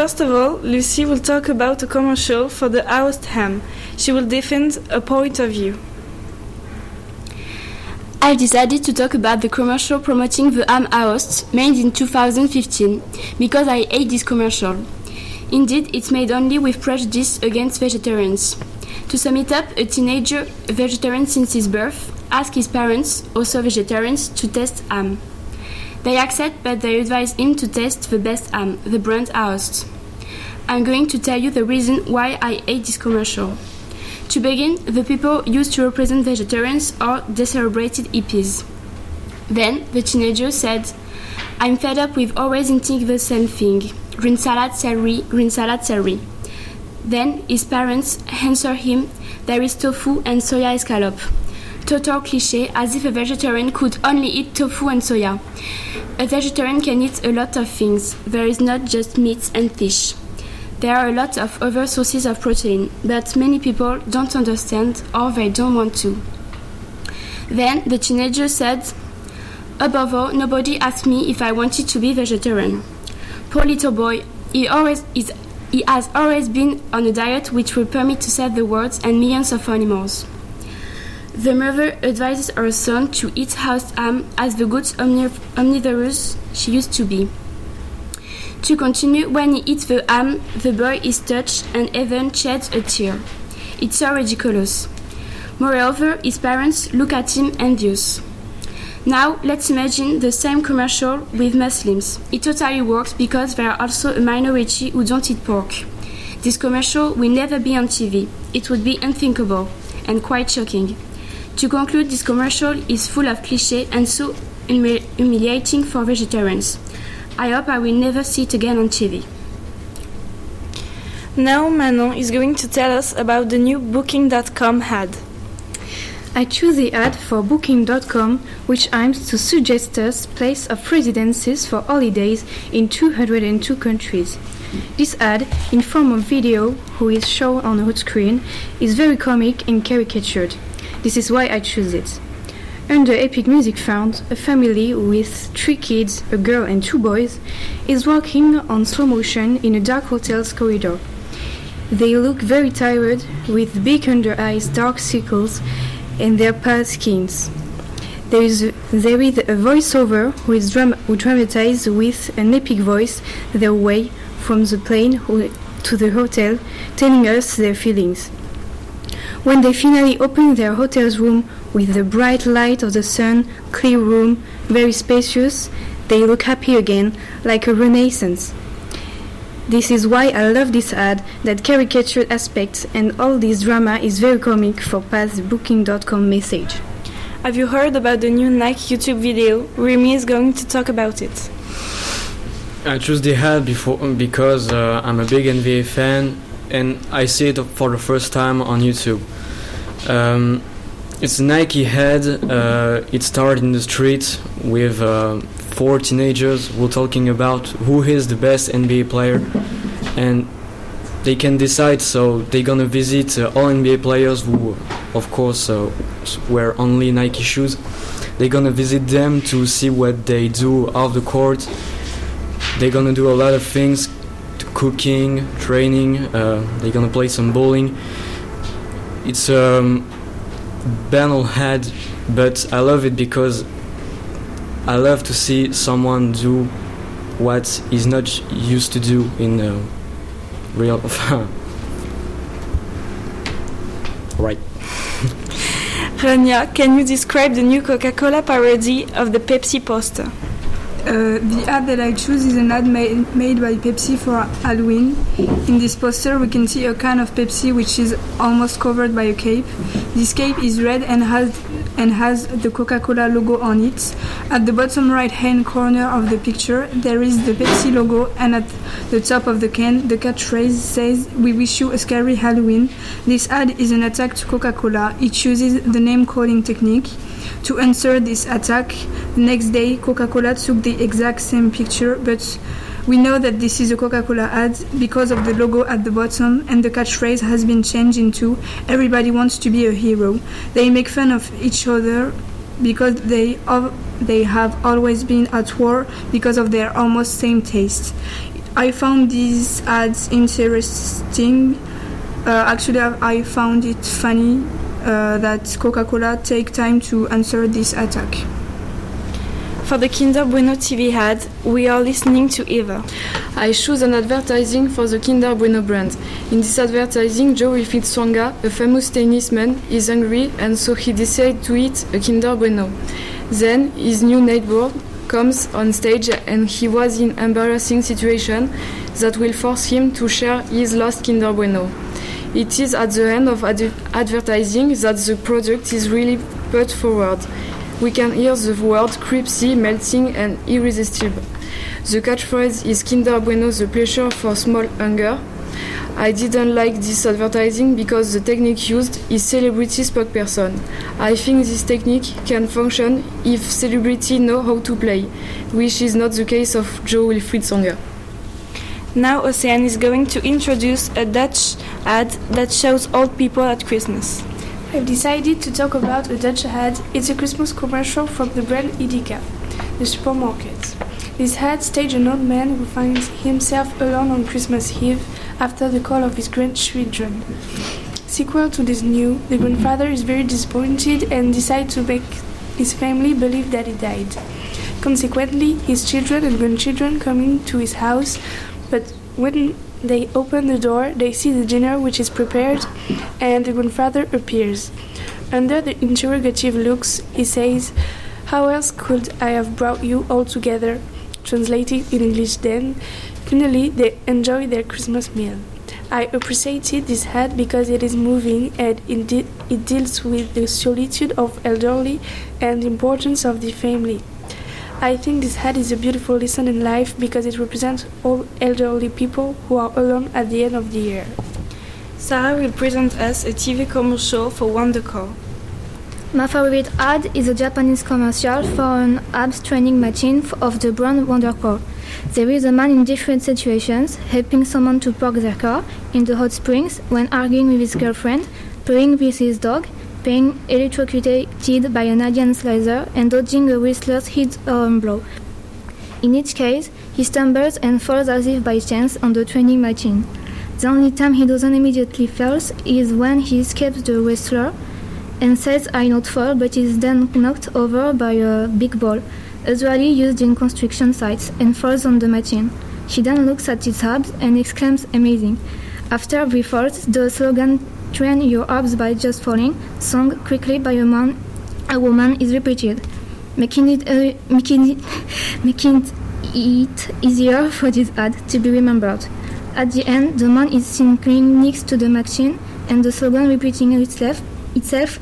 First of all, Lucy will talk about a commercial for the housed ham. She will defend a point of view. I've decided to talk about the commercial promoting the ham house made in 2015 because I hate this commercial. Indeed, it's made only with prejudice against vegetarians. To sum it up, a teenager, a vegetarian since his birth, asked his parents, also vegetarians, to test ham. They accept, but they advise him to test the best ham, the brand Aost. I'm going to tell you the reason why I hate this commercial. To begin, the people used to represent vegetarians are celebrated hippies. Then, the teenager said, I'm fed up with always eating the same thing green salad, celery, green salad, celery. Then his parents answer him, There is tofu and soya escalope total cliché as if a vegetarian could only eat tofu and soya. A vegetarian can eat a lot of things. There is not just meat and fish. There are a lot of other sources of protein, but many people don't understand or they don't want to. Then the teenager said, Above all, nobody asked me if I wanted to be vegetarian. Poor little boy, he always is he has always been on a diet which will permit to save the world and millions of animals. The mother advises her son to eat house ham as the good omnivorous she used to be. To continue, when he eats the ham, the boy is touched and even sheds a tear. It's so ridiculous. Moreover, his parents look at him envious. Now, let's imagine the same commercial with Muslims. It totally works because there are also a minority who don't eat pork. This commercial will never be on TV. It would be unthinkable and quite shocking. To conclude, this commercial is full of clichés and so humiliating for vegetarians. I hope I will never see it again on TV. Now Manon is going to tell us about the new Booking.com ad. I choose the ad for Booking.com, which aims to suggest us place of residences for holidays in 202 countries. This ad, in form of video, who is shown on the screen, is very comic and caricatured. This is why I choose it. Under Epic Music Fund, a family with three kids, a girl and two boys, is walking on slow motion in a dark hotel's corridor. They look very tired, with big under eyes, dark circles, and their pale skins. There is a, there is a voiceover who is dram- who dramatizes with an epic voice their way from the plane to the hotel, telling us their feelings. When they finally open their hotel's room with the bright light of the sun, clear room, very spacious, they look happy again, like a renaissance. This is why I love this ad, that caricatured aspect and all this drama is very comic for past booking.com message. Have you heard about the new Nike YouTube video? Remy is going to talk about it. I chose the ad before because uh, I'm a big NBA fan and I see it for the first time on YouTube. Um, it's Nike head. Uh, it started in the street with uh, four teenagers who talking about who is the best NBA player, and they can decide. So they're gonna visit uh, all NBA players who, of course, uh, wear only Nike shoes. They're gonna visit them to see what they do off the court. They're gonna do a lot of things cooking, training. Uh, they're gonna play some bowling. It's a um, banal head, but I love it because I love to see someone do what he's not used to do in uh, real. right. Rania, can you describe the new Coca-Cola parody of the Pepsi poster? Uh, the ad that I choose is an ad made, made by Pepsi for Halloween. In this poster, we can see a can of Pepsi which is almost covered by a cape. This cape is red and has and has the Coca-Cola logo on it. At the bottom right-hand corner of the picture, there is the Pepsi logo, and at the top of the can, the catchphrase says, "We wish you a scary Halloween." This ad is an attack to Coca-Cola. It uses the name calling technique. To answer this attack, the next day Coca Cola took the exact same picture, but we know that this is a Coca Cola ad because of the logo at the bottom, and the catchphrase has been changed into Everybody wants to be a hero. They make fun of each other because they, they have always been at war because of their almost same taste. I found these ads interesting. Uh, actually, I found it funny uh, that Coca-Cola take time to answer this attack. For the Kinder Bueno TV ad, we are listening to Eva. I choose an advertising for the Kinder Bueno brand. In this advertising, Jo-Wilfried Tsonga, a famous tennisman, is hungry and so he decides to eat a Kinder Bueno. Then his new neighbor comes on stage and he was in embarrassing situation that will force him to share his lost Kinder Bueno. It is at the end of ad- advertising that the product is really put forward. We can hear the word creepy, melting, and irresistible. The catchphrase is Kinder Bueno, the pleasure for small hunger. I didn't like this advertising because the technique used is celebrity spokesperson. I think this technique can function if celebrity know how to play, which is not the case of Jo-Wilfried Tsonga. Now Ocean is going to introduce a Dutch ad that shows old people at Christmas. I've decided to talk about a Dutch ad. It's a Christmas commercial from the brand Edeka, the supermarket. This ad stages an old man who finds himself alone on Christmas Eve after the call of his grandchildren. Sequel to this new, the grandfather is very disappointed and decides to make his family believe that he died. Consequently, his children and grandchildren coming to his house, but when they open the door, they see the dinner which is prepared, and the grandfather appears. Under the interrogative looks, he says, How else could I have brought you all together? Translated in English then, finally they enjoy their Christmas meal. I appreciated this hat because it is moving and it, it deals with the solitude of elderly and the importance of the family. I think this hat is a beautiful lesson in life because it represents all elderly people who are alone at the end of the year. Sarah will present us a TV commercial for Wondercore. My favorite ad is a Japanese commercial for an abs training machine of the brand Wondercore. There is a man in different situations, helping someone to park their car in the hot springs when arguing with his girlfriend, playing with his dog, being electrocuted by an alien slicer, and dodging a wrestler's hit or arm blow. In each case, he stumbles and falls as if by chance on the training machine. The only time he doesn't immediately falls is when he escapes the wrestler and says I not fall, but is then knocked over by a big ball, usually used in construction sites, and falls on the machine. He then looks at his abs and exclaims, Amazing. After every fall, the slogan Train your abs by just falling, sung quickly by a man, a woman, is repeated, making it, uh, making it, making it easier for this ad to be remembered. At the end, the man is cleaning next to the machine, and the slogan repeating itself, itself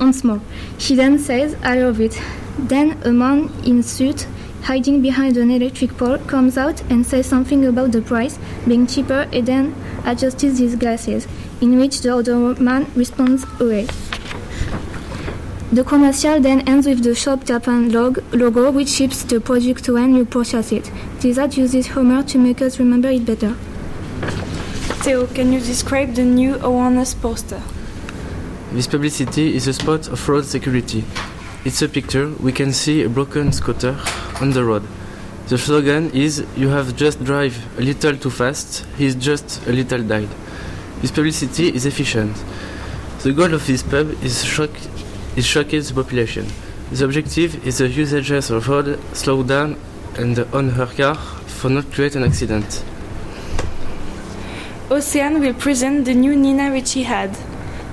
once more. He then says, I love it. Then a man in suit, hiding behind an electric pole, comes out and says something about the price being cheaper and then adjusts his glasses, in which the other man responds, away. The commercial then ends with the Shop Japan log- logo, which ships the product to when you purchase it. This ad uses humor to make us remember it better. Theo, can you describe the new awareness poster? This publicity is a spot of road security. It's a picture. We can see a broken scooter on the road. The slogan is You have just drive a little too fast, he's just a little died. This publicity is efficient. The goal of this pub is shock is shocking the population. The objective is the usages of road slow down and on her car for not create an accident. Ocean will present the new Nina Ricci ad.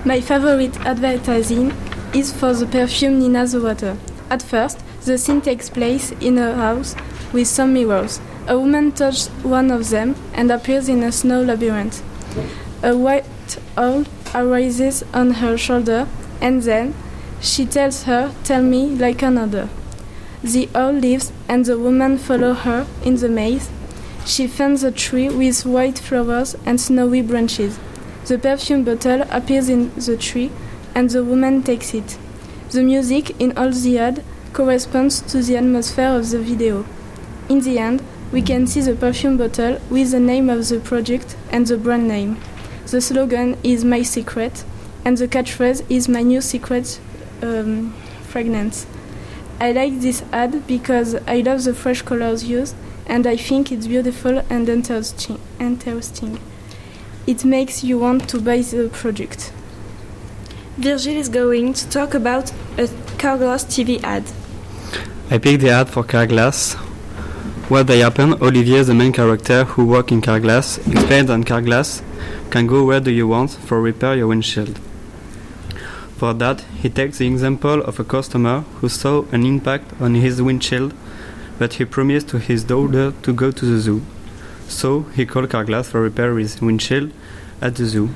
My favorite advertising is for the perfume Nina the Water. At first, the scene takes place in a house with some mirrors. A woman touches one of them and appears in a snow labyrinth. A white owl arises on her shoulder and then she tells her, Tell me like another. The owl leaves and the woman follows her in the maze. She finds a tree with white flowers and snowy branches. The perfume bottle appears in the tree and the woman takes it. The music in all the ad corresponds to the atmosphere of the video. In the end, we can see the perfume bottle with the name of the product and the brand name. The slogan is My Secret, and the catchphrase is My New Secret um, Fragrance. I like this ad because I love the fresh colors used and I think it's beautiful and interesting. interesting. It makes you want to buy the product. Virgil is going to talk about a Carglass TV ad. I picked the ad for Carglass. What they happen, Olivier, the main character who works in Carglass, explains on Carglass can go where do you want for repair your windshield. For that, he takes the example of a customer who saw an impact on his windshield, but he promised to his daughter to go to the zoo. So he called Carglass for repair his windshield at the zoo.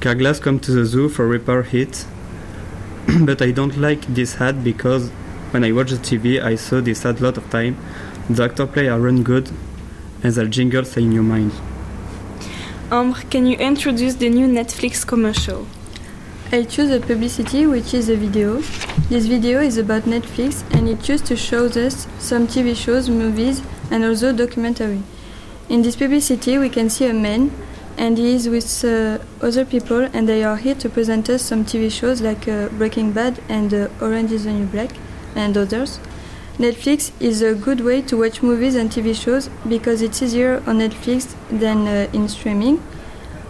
Carglass come to the zoo for repair it, but I don't like this hat because when I watch the TV, I saw this ad lot of time. The actor play are run good, and the jingle stay in your mind. Ambre, can you introduce the new Netflix commercial? I choose a publicity which is a video. This video is about Netflix and it used to show us some TV shows, movies, and also documentary. In this publicity, we can see a man and he is with uh, other people and they are here to present us some TV shows like uh, Breaking Bad and uh, Orange is the New Black and others. Netflix is a good way to watch movies and TV shows because it's easier on Netflix than uh, in streaming.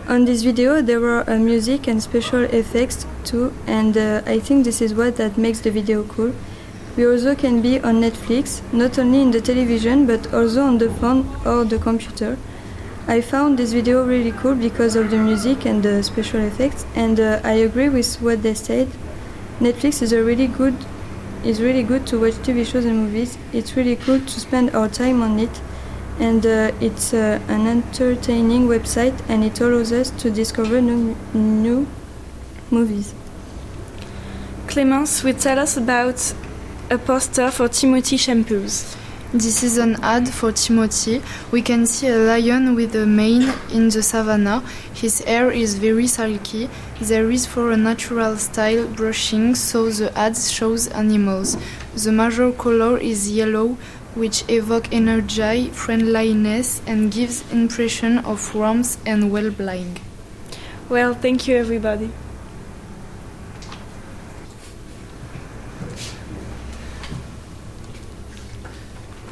On this video there were uh, music and special effects too and uh, I think this is what that makes the video cool. We also can be on Netflix, not only in the television but also on the phone or the computer. I found this video really cool because of the music and the special effects and uh, I agree with what they said. Netflix is a really good is really good to watch TV shows and movies. It's really cool to spend our time on it and uh, it's uh, an entertaining website and it allows us to discover new, new movies. Clemence will tell us about a poster for Timotei shampoos. This is an ad for Timotei. We can see a lion with a mane in the savannah. His hair is very silky. There is for a natural style brushing, so the ad shows animals. The major color is yellow, which evoke energy, friendliness, and gives impression of warmth and well-being. Well, thank you everybody.